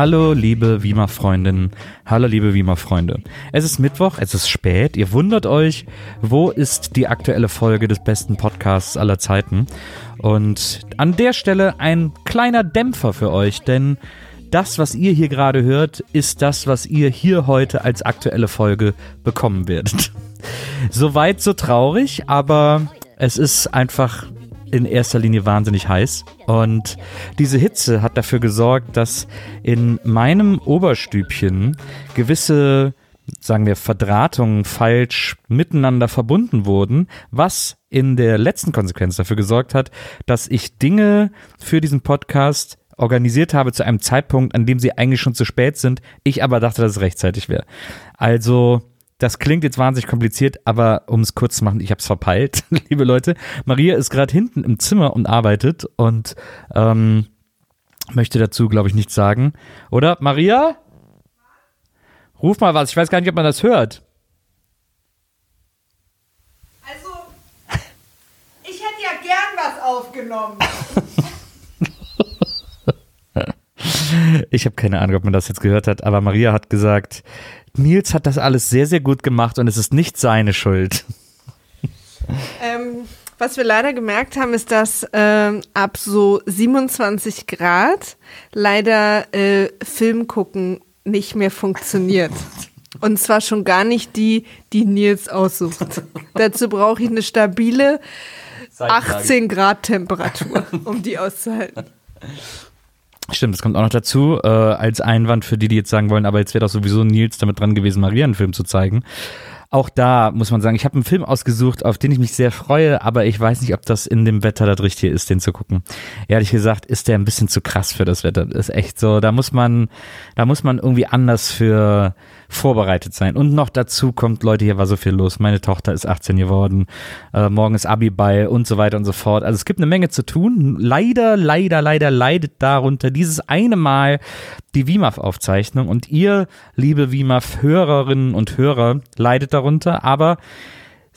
Hallo, liebe Wiemer-Freundinnen. Hallo, liebe Wiemer-Freunde. Es ist Mittwoch, es ist spät. Ihr wundert euch, wo ist die aktuelle Folge des besten Podcasts aller Zeiten? Und an der Stelle ein kleiner Dämpfer für euch, denn das, was ihr hier gerade hört, ist das, was ihr hier heute als aktuelle Folge bekommen werdet. Soweit so traurig, aber es ist einfach in erster Linie wahnsinnig heiß. Und diese Hitze hat dafür gesorgt, dass in meinem Oberstübchen gewisse, sagen wir, Verdrahtungen falsch miteinander verbunden wurden, was in der letzten Konsequenz dafür gesorgt hat, dass ich Dinge für diesen Podcast organisiert habe zu einem Zeitpunkt, an dem sie eigentlich schon zu spät sind, ich aber dachte, dass es rechtzeitig wäre. Also das klingt jetzt wahnsinnig kompliziert, aber um es kurz zu machen, ich habe es verpeilt, liebe Leute. Maria ist gerade hinten im Zimmer und arbeitet und ähm, möchte dazu, glaube ich, nichts sagen. Oder, Maria? Ruf mal was, ich weiß gar nicht, ob man das hört. Also, ich hätte ja gern was aufgenommen. ich habe keine Ahnung, ob man das jetzt gehört hat, aber Maria hat gesagt, Nils hat das alles sehr, sehr gut gemacht und es ist nicht seine Schuld. Ähm, was wir leider gemerkt haben, ist, dass ähm, ab so 27 Grad leider äh, Film gucken nicht mehr funktioniert. Und zwar schon gar nicht die, die Nils aussucht. Dazu brauche ich eine stabile 18 Grad Temperatur, um die auszuhalten. Stimmt, das kommt auch noch dazu, äh, als Einwand für die, die jetzt sagen wollen, aber jetzt wäre doch sowieso Nils damit dran gewesen, Maria einen Film zu zeigen. Auch da muss man sagen, ich habe einen Film ausgesucht, auf den ich mich sehr freue, aber ich weiß nicht, ob das in dem Wetter das Richtige ist, den zu gucken. Ehrlich gesagt, ist der ein bisschen zu krass für das Wetter. Das ist echt so, da muss man, da muss man irgendwie anders für vorbereitet sein. Und noch dazu kommt, Leute, hier war so viel los. Meine Tochter ist 18 geworden, äh, morgen ist Abi bei und so weiter und so fort. Also es gibt eine Menge zu tun. Leider, leider, leider leidet darunter dieses eine Mal die WIMAF-Aufzeichnung und ihr, liebe WIMAF-Hörerinnen und Hörer, leidet darunter, aber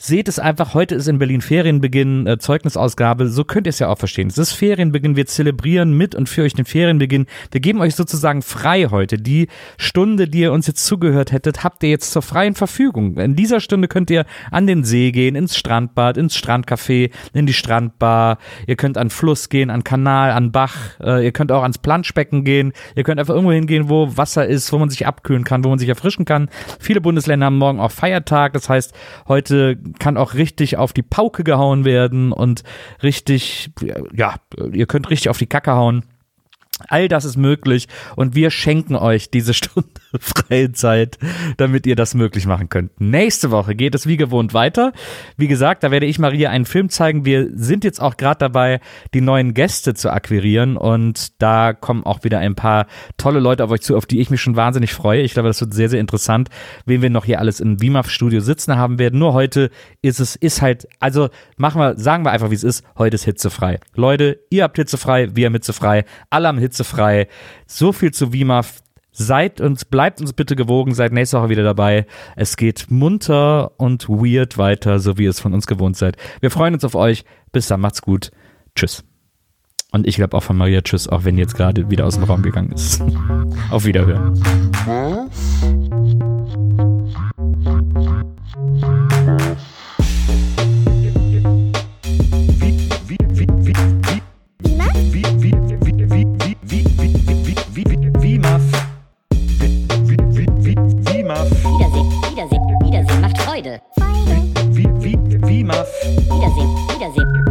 Seht es einfach, heute ist in Berlin Ferienbeginn, äh, Zeugnisausgabe, so könnt ihr es ja auch verstehen. Es ist Ferienbeginn, wir zelebrieren mit und für euch den Ferienbeginn. Wir geben euch sozusagen frei heute. Die Stunde, die ihr uns jetzt zugehört hättet, habt ihr jetzt zur freien Verfügung. In dieser Stunde könnt ihr an den See gehen, ins Strandbad, ins Strandcafé, in die Strandbar. Ihr könnt an Fluss gehen, an Kanal, an Bach. Äh, ihr könnt auch ans Planschbecken gehen. Ihr könnt einfach irgendwo hingehen, wo Wasser ist, wo man sich abkühlen kann, wo man sich erfrischen kann. Viele Bundesländer haben morgen auch Feiertag. Das heißt, heute kann auch richtig auf die Pauke gehauen werden und richtig, ja, ihr könnt richtig auf die Kacke hauen. All das ist möglich und wir schenken euch diese Stunde freie Zeit, damit ihr das möglich machen könnt. Nächste Woche geht es wie gewohnt weiter. Wie gesagt, da werde ich Maria einen Film zeigen. Wir sind jetzt auch gerade dabei, die neuen Gäste zu akquirieren und da kommen auch wieder ein paar tolle Leute auf euch zu, auf die ich mich schon wahnsinnig freue. Ich glaube, das wird sehr, sehr interessant, wen wir noch hier alles im WIMAF Studio sitzen haben werden. Nur heute ist es, ist halt, also machen wir, sagen wir einfach, wie es ist. Heute ist hitzefrei. Leute, ihr habt hitzefrei, wir haben hitzefrei. Alle haben hitzefrei. So viel zu WIMAF. Seid uns, bleibt uns bitte gewogen, seid nächste Woche wieder dabei. Es geht munter und weird weiter, so wie ihr es von uns gewohnt seid. Wir freuen uns auf euch. Bis dann, macht's gut. Tschüss. Und ich glaube auch von Maria Tschüss, auch wenn die jetzt gerade wieder aus dem Raum gegangen ist. auf Wiederhören. Wie Muff. Wiedersehen, Wiedersehen.